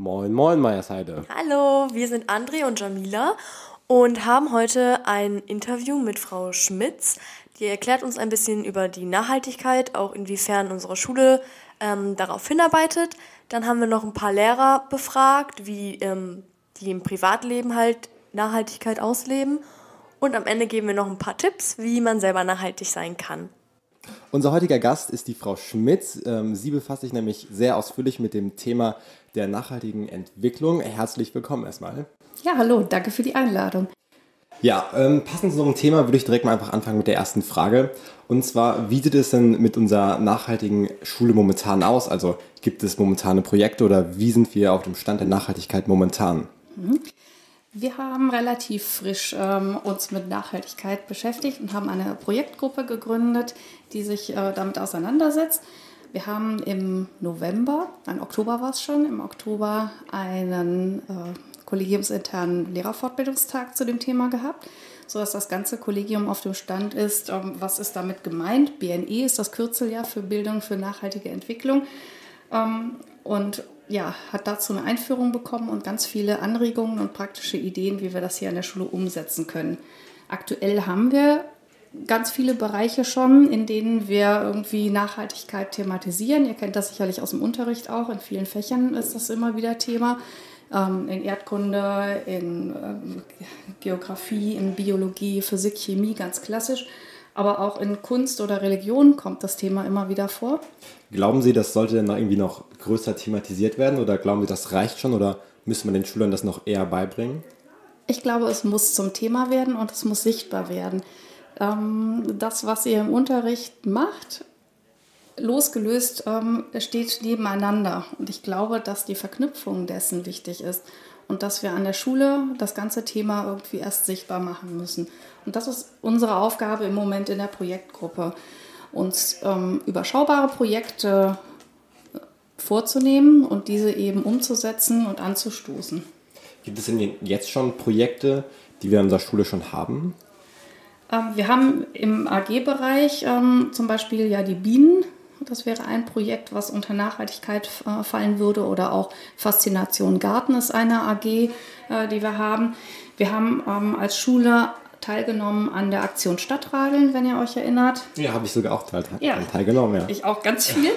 Moin, moin, Meiersheide. Hallo, wir sind André und Jamila und haben heute ein Interview mit Frau Schmitz. Die erklärt uns ein bisschen über die Nachhaltigkeit, auch inwiefern unsere Schule ähm, darauf hinarbeitet. Dann haben wir noch ein paar Lehrer befragt, wie ähm, die im Privatleben halt Nachhaltigkeit ausleben. Und am Ende geben wir noch ein paar Tipps, wie man selber nachhaltig sein kann. Unser heutiger Gast ist die Frau Schmitz. Ähm, sie befasst sich nämlich sehr ausführlich mit dem Thema der nachhaltigen Entwicklung. Herzlich willkommen erstmal. Ja, hallo, danke für die Einladung. Ja, ähm, passend zu unserem Thema würde ich direkt mal einfach anfangen mit der ersten Frage. Und zwar, wie sieht es denn mit unserer nachhaltigen Schule momentan aus? Also gibt es momentane Projekte oder wie sind wir auf dem Stand der Nachhaltigkeit momentan? Mhm. Wir haben relativ frisch ähm, uns mit Nachhaltigkeit beschäftigt und haben eine Projektgruppe gegründet, die sich äh, damit auseinandersetzt. Wir haben im November, im Oktober war es schon, im Oktober einen äh, kollegiumsinternen Lehrerfortbildungstag zu dem Thema gehabt, sodass das ganze Kollegium auf dem Stand ist, ähm, was ist damit gemeint. BNE ist das Kürzeljahr für Bildung für nachhaltige Entwicklung. Ähm, und ja, hat dazu eine Einführung bekommen und ganz viele Anregungen und praktische Ideen, wie wir das hier an der Schule umsetzen können. Aktuell haben wir ganz viele Bereiche schon, in denen wir irgendwie Nachhaltigkeit thematisieren. Ihr kennt das sicherlich aus dem Unterricht auch. In vielen Fächern ist das immer wieder Thema. Ähm, in Erdkunde, in ähm, Geografie, in Biologie, Physik, Chemie, ganz klassisch. Aber auch in Kunst oder Religion kommt das Thema immer wieder vor. Glauben Sie, das sollte dann irgendwie noch größer thematisiert werden oder glauben Sie, das reicht schon oder müssen wir den Schülern das noch eher beibringen? Ich glaube, es muss zum Thema werden und es muss sichtbar werden. Ähm, das, was ihr im Unterricht macht, losgelöst ähm, steht nebeneinander. Und ich glaube, dass die Verknüpfung dessen wichtig ist und dass wir an der Schule das ganze Thema irgendwie erst sichtbar machen müssen. Und das ist unsere Aufgabe im Moment in der Projektgruppe, uns ähm, überschaubare Projekte vorzunehmen und diese eben umzusetzen und anzustoßen. Gibt es denn jetzt schon Projekte, die wir in unserer Schule schon haben? Ähm, wir haben im AG-Bereich ähm, zum Beispiel ja die Bienen das wäre ein Projekt, was unter Nachhaltigkeit äh, fallen würde. Oder auch Faszination Garten ist eine AG, äh, die wir haben. Wir haben ähm, als Schule teilgenommen an der Aktion Stadtradeln, wenn ihr euch erinnert. Ja, habe ich sogar auch teil ja, teilgenommen. Ja. Ich auch ganz viel.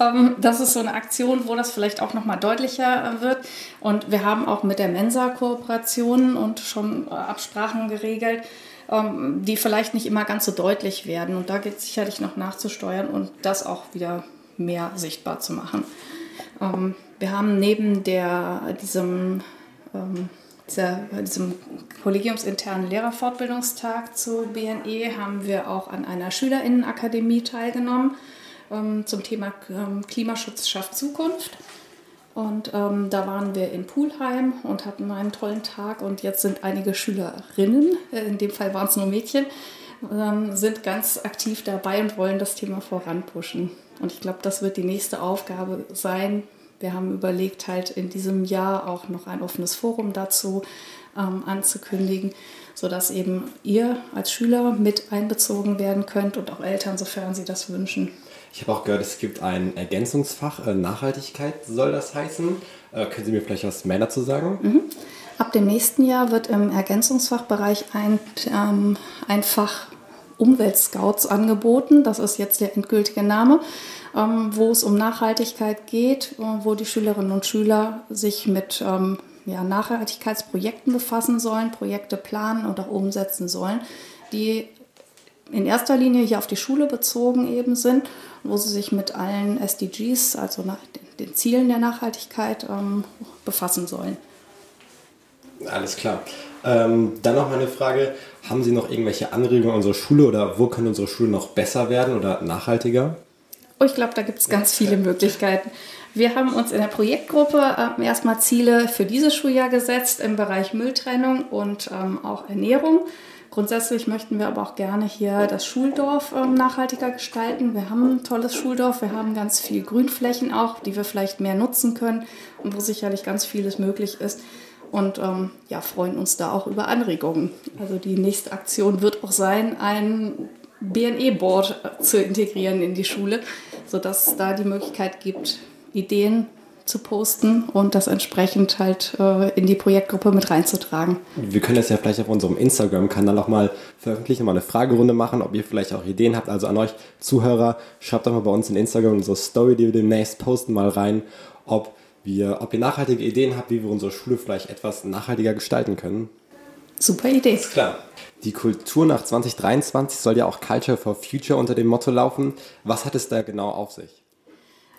ähm, das ist so eine Aktion, wo das vielleicht auch nochmal deutlicher äh, wird. Und wir haben auch mit der Mensa Kooperationen und schon Absprachen geregelt ähm, die vielleicht nicht immer ganz so deutlich werden. Und da geht es sicherlich noch nachzusteuern und das auch wieder mehr sichtbar zu machen. Ähm, wir haben neben der, diesem, ähm, dieser, diesem kollegiumsinternen Lehrerfortbildungstag zu BNE haben wir auch an einer Schülerinnenakademie teilgenommen zum Thema Klimaschutz schafft Zukunft. Und ähm, da waren wir in Pulheim und hatten einen tollen Tag. Und jetzt sind einige Schülerinnen, äh, in dem Fall waren es nur Mädchen, ähm, sind ganz aktiv dabei und wollen das Thema voranpushen. Und ich glaube, das wird die nächste Aufgabe sein. Wir haben überlegt, halt in diesem Jahr auch noch ein offenes Forum dazu ähm, anzukündigen, sodass eben ihr als Schüler mit einbezogen werden könnt und auch Eltern, sofern sie das wünschen. Ich habe auch gehört, es gibt ein Ergänzungsfach, äh, Nachhaltigkeit soll das heißen. Äh, können Sie mir vielleicht was mehr dazu sagen? Mhm. Ab dem nächsten Jahr wird im Ergänzungsfachbereich ein, ähm, ein Fach Umweltscouts angeboten. Das ist jetzt der endgültige Name, ähm, wo es um Nachhaltigkeit geht, äh, wo die Schülerinnen und Schüler sich mit ähm, ja, Nachhaltigkeitsprojekten befassen sollen, Projekte planen und auch umsetzen sollen, die in erster Linie hier auf die Schule bezogen eben sind, wo sie sich mit allen SDGs, also nach den Zielen der Nachhaltigkeit, ähm, befassen sollen. Alles klar. Ähm, dann noch eine Frage. Haben Sie noch irgendwelche Anregungen an unserer Schule oder wo können unsere Schulen noch besser werden oder nachhaltiger? Oh, ich glaube, da gibt es ganz viele Möglichkeiten. Wir haben uns in der Projektgruppe äh, erstmal Ziele für dieses Schuljahr gesetzt im Bereich Mülltrennung und ähm, auch Ernährung. Grundsätzlich möchten wir aber auch gerne hier das Schuldorf ähm, nachhaltiger gestalten. Wir haben ein tolles Schuldorf, wir haben ganz viel Grünflächen auch, die wir vielleicht mehr nutzen können und wo sicherlich ganz vieles möglich ist. Und ähm, ja, freuen uns da auch über Anregungen. Also die nächste Aktion wird auch sein, ein BNE-Board zu integrieren in die Schule, sodass es da die Möglichkeit gibt, Ideen zu posten und das entsprechend halt äh, in die Projektgruppe mit reinzutragen. Wir können das ja vielleicht auf unserem Instagram-Kanal auch mal veröffentlichen, mal eine Fragerunde machen, ob ihr vielleicht auch Ideen habt. Also an euch Zuhörer, schreibt doch mal bei uns in Instagram unsere Story, die wir demnächst posten, mal rein, ob wir, ob ihr nachhaltige Ideen habt, wie wir unsere Schule vielleicht etwas nachhaltiger gestalten können. Super Idee. Ist klar. Die Kultur nach 2023 soll ja auch Culture for Future unter dem Motto laufen. Was hat es da genau auf sich?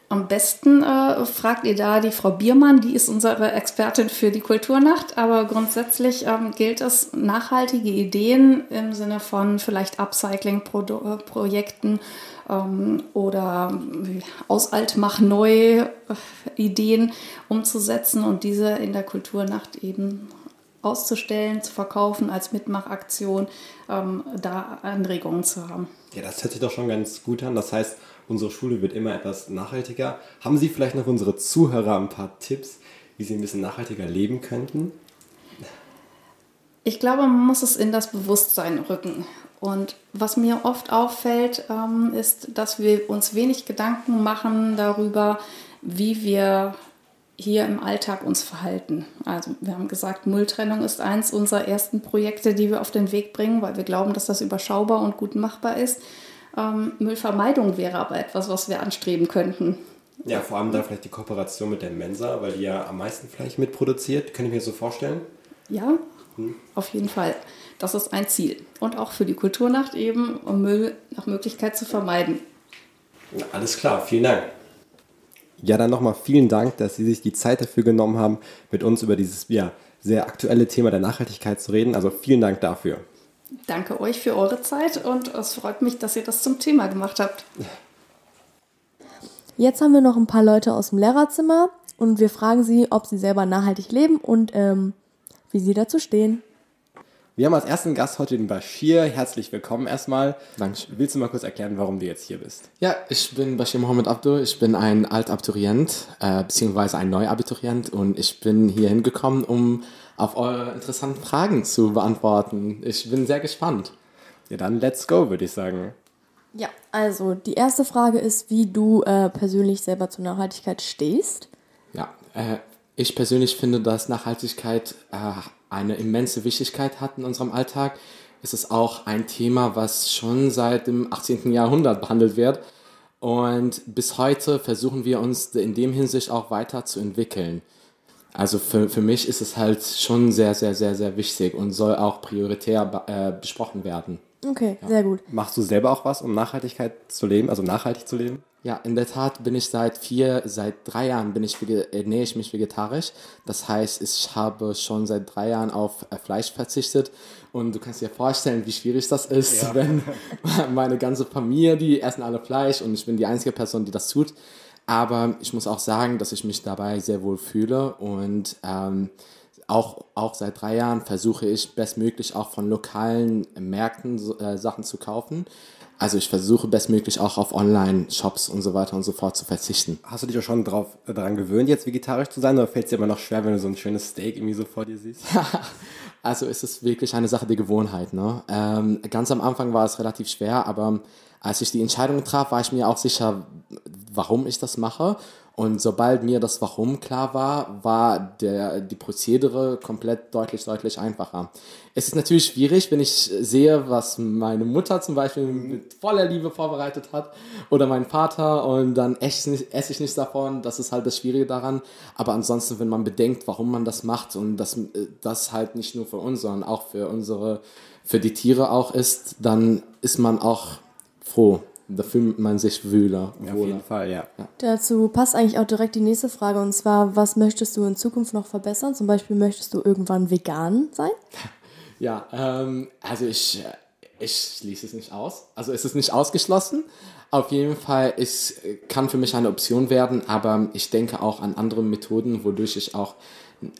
Am besten äh, fragt ihr da die Frau Biermann, die ist unsere Expertin für die Kulturnacht. Aber grundsätzlich ähm, gilt es, nachhaltige Ideen im Sinne von vielleicht Upcycling-Projekten ähm, oder aus alt mach neu äh, Ideen umzusetzen und diese in der Kulturnacht eben auszustellen, zu verkaufen als Mitmachaktion, ähm, da Anregungen zu haben. Ja, das hört sich doch schon ganz gut an. Das heißt, unsere Schule wird immer etwas nachhaltiger. Haben Sie vielleicht noch unsere Zuhörer ein paar Tipps, wie sie ein bisschen nachhaltiger leben könnten? Ich glaube, man muss es in das Bewusstsein rücken. Und was mir oft auffällt, ähm, ist, dass wir uns wenig Gedanken machen darüber, wie wir hier im Alltag uns verhalten. Also wir haben gesagt, Mülltrennung ist eins unserer ersten Projekte, die wir auf den Weg bringen, weil wir glauben, dass das überschaubar und gut machbar ist. Ähm, Müllvermeidung wäre aber etwas, was wir anstreben könnten. Ja, vor allem da vielleicht die Kooperation mit der Mensa, weil die ja am meisten Fleisch mitproduziert. Kann ich mir so vorstellen? Ja, hm. auf jeden Fall. Das ist ein Ziel. Und auch für die Kulturnacht eben, um Müll nach Möglichkeit zu vermeiden. Alles klar, vielen Dank. Ja, dann nochmal vielen Dank, dass Sie sich die Zeit dafür genommen haben, mit uns über dieses ja, sehr aktuelle Thema der Nachhaltigkeit zu reden. Also vielen Dank dafür. Danke euch für eure Zeit und es freut mich, dass ihr das zum Thema gemacht habt. Jetzt haben wir noch ein paar Leute aus dem Lehrerzimmer und wir fragen sie, ob sie selber nachhaltig leben und ähm, wie sie dazu stehen. Wir haben als ersten Gast heute den Bashir. Herzlich willkommen erstmal. Dankeschön. Willst du mal kurz erklären, warum du jetzt hier bist? Ja, ich bin Bashir Mohammed Abdul. Ich bin ein Altabiturient, äh, beziehungsweise ein Neuabiturient und ich bin hier hingekommen, um auf eure interessanten Fragen zu beantworten. Ich bin sehr gespannt. Ja, dann let's go, würde ich sagen. Ja, also die erste Frage ist, wie du äh, persönlich selber zur Nachhaltigkeit stehst. Ja, äh, ich persönlich finde, dass Nachhaltigkeit äh, eine immense Wichtigkeit hat in unserem Alltag. Es ist auch ein Thema, was schon seit dem 18. Jahrhundert behandelt wird. Und bis heute versuchen wir uns in dem Hinsicht auch weiterzuentwickeln. Also für, für mich ist es halt schon sehr, sehr, sehr, sehr wichtig und soll auch prioritär äh, besprochen werden. Okay, ja. sehr gut. Machst du selber auch was, um Nachhaltigkeit zu leben, also nachhaltig zu leben? Ja, in der Tat bin ich seit vier, seit drei Jahren bin ich, ernähre ich mich vegetarisch. Das heißt, ich habe schon seit drei Jahren auf äh, Fleisch verzichtet. Und du kannst dir vorstellen, wie schwierig das ist, ja. wenn meine ganze Familie, die essen alle Fleisch und ich bin die einzige Person, die das tut. Aber ich muss auch sagen, dass ich mich dabei sehr wohl fühle und ähm, auch, auch seit drei Jahren versuche ich bestmöglich auch von lokalen Märkten äh, Sachen zu kaufen. Also ich versuche bestmöglich auch auf Online-Shops und so weiter und so fort zu verzichten. Hast du dich auch schon drauf, äh, daran gewöhnt, jetzt vegetarisch zu sein oder fällt es dir immer noch schwer, wenn du so ein schönes Steak irgendwie so vor dir siehst? also ist es wirklich eine Sache der Gewohnheit. Ne? Ähm, ganz am Anfang war es relativ schwer, aber als ich die Entscheidung traf, war ich mir auch sicher, warum ich das mache und sobald mir das Warum klar war, war der, die Prozedere komplett deutlich, deutlich einfacher. Es ist natürlich schwierig, wenn ich sehe, was meine Mutter zum Beispiel mit voller Liebe vorbereitet hat oder mein Vater und dann esse ich, esse ich nichts davon. Das ist halt das Schwierige daran. Aber ansonsten, wenn man bedenkt, warum man das macht und das, das halt nicht nur für uns, sondern auch für unsere, für die Tiere auch ist, dann ist man auch froh da fühlt man sich wühler. Ja, auf jeden Fall, ja. ja. Dazu passt eigentlich auch direkt die nächste Frage und zwar, was möchtest du in Zukunft noch verbessern? Zum Beispiel möchtest du irgendwann vegan sein? Ja, ähm, also ich, ich schließe es nicht aus. Also es ist nicht ausgeschlossen. Auf jeden Fall, es kann für mich eine Option werden, aber ich denke auch an andere Methoden, wodurch ich auch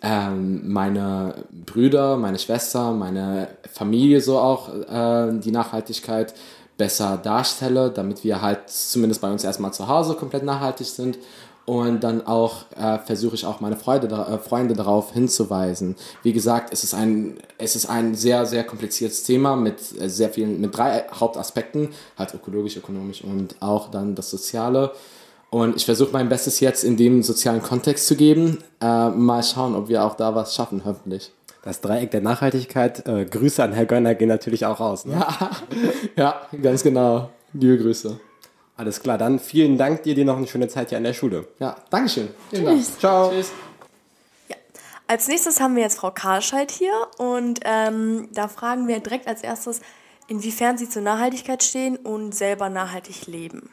ähm, meine Brüder, meine Schwester, meine Familie so auch äh, die Nachhaltigkeit besser darstelle, damit wir halt zumindest bei uns erstmal zu Hause komplett nachhaltig sind und dann auch äh, versuche ich auch meine Freude, äh, Freunde darauf hinzuweisen. Wie gesagt, es ist ein, es ist ein sehr, sehr kompliziertes Thema mit äh, sehr vielen, mit drei Hauptaspekten, halt ökologisch, ökonomisch und auch dann das Soziale. Und ich versuche mein Bestes jetzt in dem sozialen Kontext zu geben. Äh, mal schauen, ob wir auch da was schaffen, hoffentlich. Das Dreieck der Nachhaltigkeit. Äh, Grüße an Herr Gönner gehen natürlich auch raus. Ne? Ja, ja, ganz genau. Liebe Grüße. Alles klar, dann vielen Dank dir, dir noch eine schöne Zeit hier an der Schule. Ja, Dankeschön. Vielen Tschüss. Dank. Ciao. Tschüss. Als nächstes haben wir jetzt Frau Karlscheid hier und ähm, da fragen wir direkt als erstes, inwiefern Sie zur Nachhaltigkeit stehen und selber nachhaltig leben.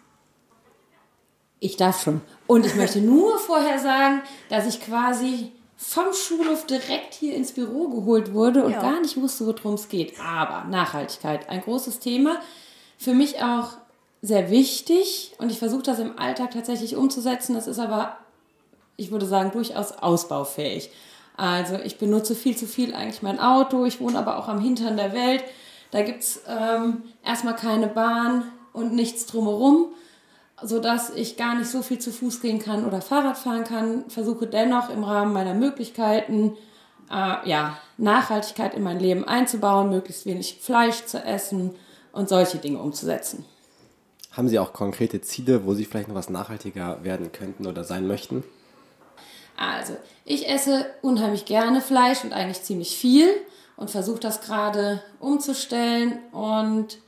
Ich darf schon. Und ich möchte nur vorher sagen, dass ich quasi vom Schulhof direkt hier ins Büro geholt wurde und Ja. gar nicht wusste, worum es geht. Aber Nachhaltigkeit, ein großes Thema. Für mich auch sehr wichtig und ich versuche das im Alltag tatsächlich umzusetzen. Das ist aber, ich würde sagen, durchaus ausbaufähig. Also ich benutze viel zu viel eigentlich mein Auto. Ich wohne aber auch am Hintern der Welt. Da gibt es ähm, erstmal keine Bahn und nichts drumherum sodass ich gar nicht so viel zu Fuß gehen kann oder Fahrrad fahren kann, versuche dennoch im Rahmen meiner Möglichkeiten äh, ja, Nachhaltigkeit in mein Leben einzubauen, möglichst wenig Fleisch zu essen und solche Dinge umzusetzen. Haben Sie auch konkrete Ziele, wo Sie vielleicht noch was nachhaltiger werden könnten oder sein möchten? Also, ich esse unheimlich gerne Fleisch und eigentlich ziemlich viel und versuche das gerade umzustellen und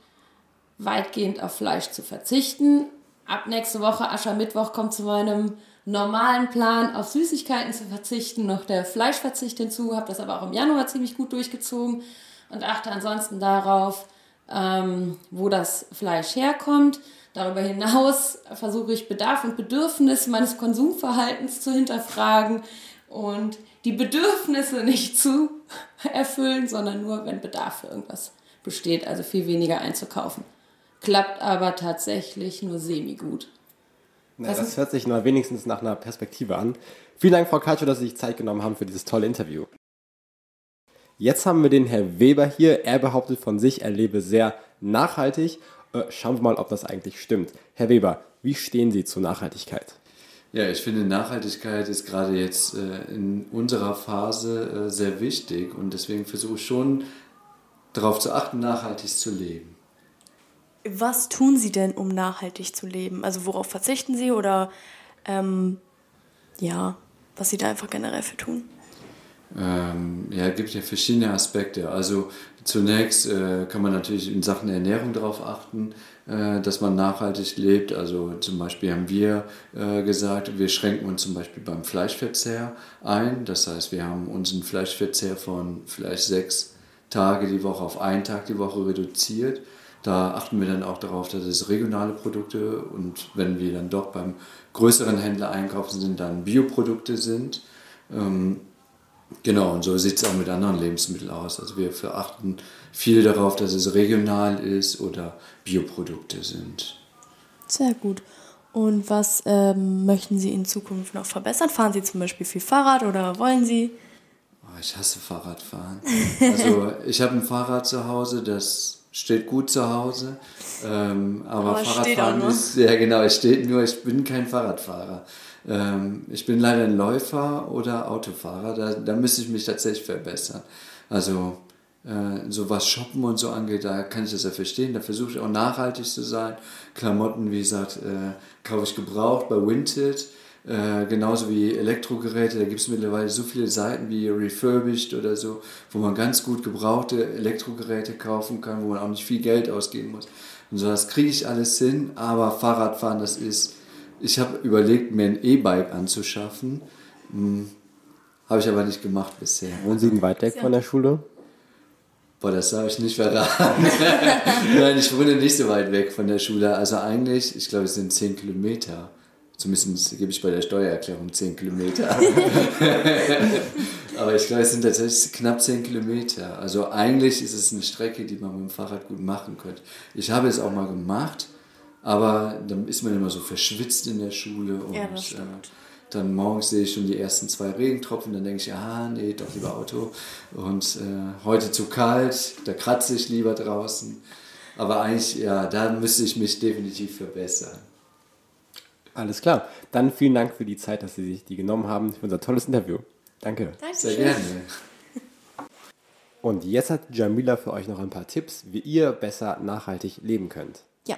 weitgehend auf Fleisch zu verzichten. Ab nächste Woche, Aschermittwoch, kommt zu meinem normalen Plan, auf Süßigkeiten zu verzichten, noch der Fleischverzicht hinzu, habe das aber auch im Januar ziemlich gut durchgezogen und achte ansonsten darauf, ähm, wo das Fleisch herkommt. Darüber hinaus versuche ich Bedarf und Bedürfnis meines Konsumverhaltens zu hinterfragen und die Bedürfnisse nicht zu erfüllen, sondern nur, wenn Bedarf für irgendwas besteht, also viel weniger einzukaufen. Klappt aber tatsächlich nur semi-gut. Na, das hört sich nur wenigstens nach einer Perspektive an. Vielen Dank, Frau Katschow, dass Sie sich Zeit genommen haben für dieses tolle Interview. Jetzt haben wir den Herr Weber hier. Er behauptet von sich, er lebe sehr nachhaltig. Äh, schauen wir mal, ob das eigentlich stimmt. Herr Weber, wie stehen Sie zur Nachhaltigkeit? Ja, ich finde, Nachhaltigkeit ist gerade jetzt äh, in unserer Phase äh, sehr wichtig und deswegen versuche ich schon darauf zu achten, nachhaltig zu leben. Was tun Sie denn, um nachhaltig zu leben? Also worauf verzichten Sie oder ähm, ja, was Sie da einfach generell für tun? Ähm, ja, es gibt ja verschiedene Aspekte. Also zunächst äh, kann man natürlich in Sachen Ernährung darauf achten, äh, dass man nachhaltig lebt. Also zum Beispiel haben wir äh, gesagt, wir schränken uns zum Beispiel beim Fleischverzehr ein. Das heißt, wir haben unseren Fleischverzehr von vielleicht sechs Tage die Woche auf einen Tag die Woche reduziert. Da achten wir dann auch darauf, dass es regionale Produkte und wenn wir dann doch beim größeren Händler einkaufen sind, dann Bioprodukte sind. Ähm, Genau, und so sieht es auch mit anderen Lebensmitteln aus. Also wir verachten viel darauf, dass es regional ist oder Bioprodukte sind. Sehr gut. Und was ähm, möchten Sie in Zukunft noch verbessern? Fahren Sie zum Beispiel viel Fahrrad oder wollen Sie? Oh, ich hasse Fahrradfahren. Also ich habe ein Fahrrad zu Hause, das steht gut zu Hause. Ähm, aber, Aber Fahrradfahren ist, ja genau, es steht nur, ich bin kein Fahrradfahrer. Ähm, ich bin leider ein Läufer oder Autofahrer, da, da müsste ich mich tatsächlich verbessern. Also äh, so was Shoppen und so angeht, da kann ich das ja verstehen. Da versuche ich auch nachhaltig zu sein. Klamotten, wie gesagt, äh, kaufe ich gebraucht bei Vinted. Äh, genauso wie Elektrogeräte, da gibt es mittlerweile so viele Seiten wie Refurbished oder so, wo man ganz gut gebrauchte Elektrogeräte kaufen kann, wo man auch nicht viel Geld ausgeben muss. Und so, das kriege ich alles hin, aber Fahrradfahren, das ist, ich habe überlegt, mir ein E-Bike anzuschaffen, hm, habe ich aber nicht gemacht bisher. Wohnen Sie weit weg von der Schule? Boah, das darf ich nicht verraten. Nein, ich wohne nicht so weit weg von der Schule. Also eigentlich, ich glaube, es sind 10 Kilometer. Zumindest gebe ich bei der Steuererklärung 10 Kilometer. Aber ich glaube, es sind tatsächlich knapp 10 Kilometer. Also eigentlich ist es eine Strecke, die man mit dem Fahrrad gut machen könnte. Ich habe es auch mal gemacht, aber dann ist man immer so verschwitzt in der Schule. Und, Ja, äh, dann morgens sehe ich schon die ersten zwei Regentropfen, dann denke ich, ah, nee, doch lieber Auto. Und äh, heute zu kalt, da kratze ich lieber draußen. Aber eigentlich, ja, da müsste ich mich definitiv verbessern. Alles klar. Dann vielen Dank für die Zeit, dass Sie sich die genommen haben für unser tolles Interview. Danke. Sehr gerne. Und jetzt hat Jamila für euch noch ein paar Tipps, wie ihr besser nachhaltig leben könnt. Ja,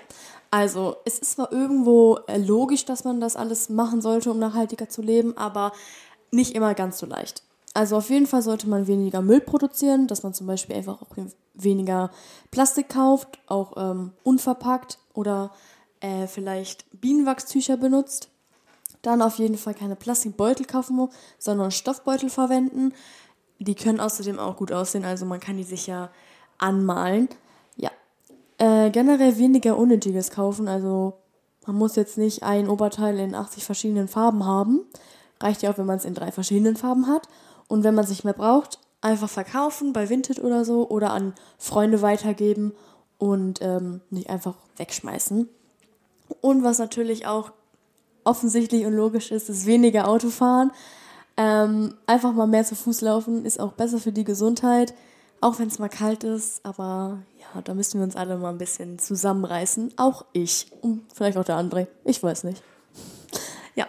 Also, es ist zwar irgendwo äh, logisch, dass man das alles machen sollte, um nachhaltiger zu leben, aber nicht immer ganz so leicht. Also auf jeden Fall sollte man weniger Müll produzieren, dass man zum Beispiel einfach auch weniger Plastik kauft, auch ähm, unverpackt oder äh, vielleicht Bienenwachstücher benutzt. Dann auf jeden Fall keine Plastikbeutel kaufen, sondern Stoffbeutel verwenden. Die können außerdem auch gut aussehen, also man kann die sicher anmalen. Ja. Äh, generell weniger Unnötiges kaufen, also man muss jetzt nicht ein Oberteil in 80 verschiedenen Farben haben. Reicht ja auch, wenn man es in drei verschiedenen Farben hat. Und wenn man es nicht mehr braucht, einfach verkaufen bei Vinted oder so oder an Freunde weitergeben und ähm, nicht einfach wegschmeißen. Und was natürlich auch offensichtlich und logisch ist, ist weniger Autofahren. Ähm, einfach mal mehr zu Fuß laufen ist auch besser für die Gesundheit, auch wenn es mal kalt ist. Aber ja, da müssen wir uns alle mal ein bisschen zusammenreißen. Auch ich und vielleicht auch der André. Ich weiß nicht. Ja.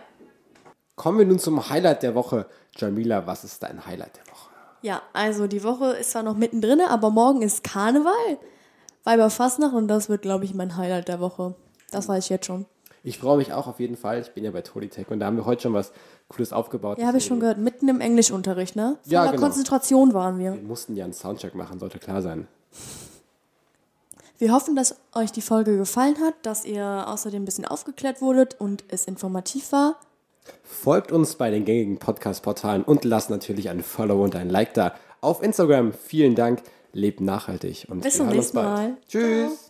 Kommen wir nun zum Highlight der Woche. Jamila, was ist dein Highlight der Woche? Ja, also die Woche ist zwar noch mittendrin, aber morgen ist Karneval. Weiberfastnacht und das wird, glaube ich, mein Highlight der Woche. Das weiß ich jetzt schon. Ich freue mich auch auf jeden Fall. Ich bin ja bei Tolitech und da haben wir heute schon was Cooles aufgebaut. Ja, habe ich schon gehört. Mitten im Englischunterricht, ne? Von ja, genau. Konzentration waren wir. Wir mussten ja einen Soundcheck machen, sollte klar sein. Wir hoffen, dass euch die Folge gefallen hat, dass ihr außerdem ein bisschen aufgeklärt wurdet und es informativ war. Folgt uns bei den gängigen Podcast-Portalen und lasst natürlich ein Follow und ein Like da. Auf Instagram. Vielen Dank. Lebt nachhaltig und bis zum nächsten Mal. Tschüss. Ciao.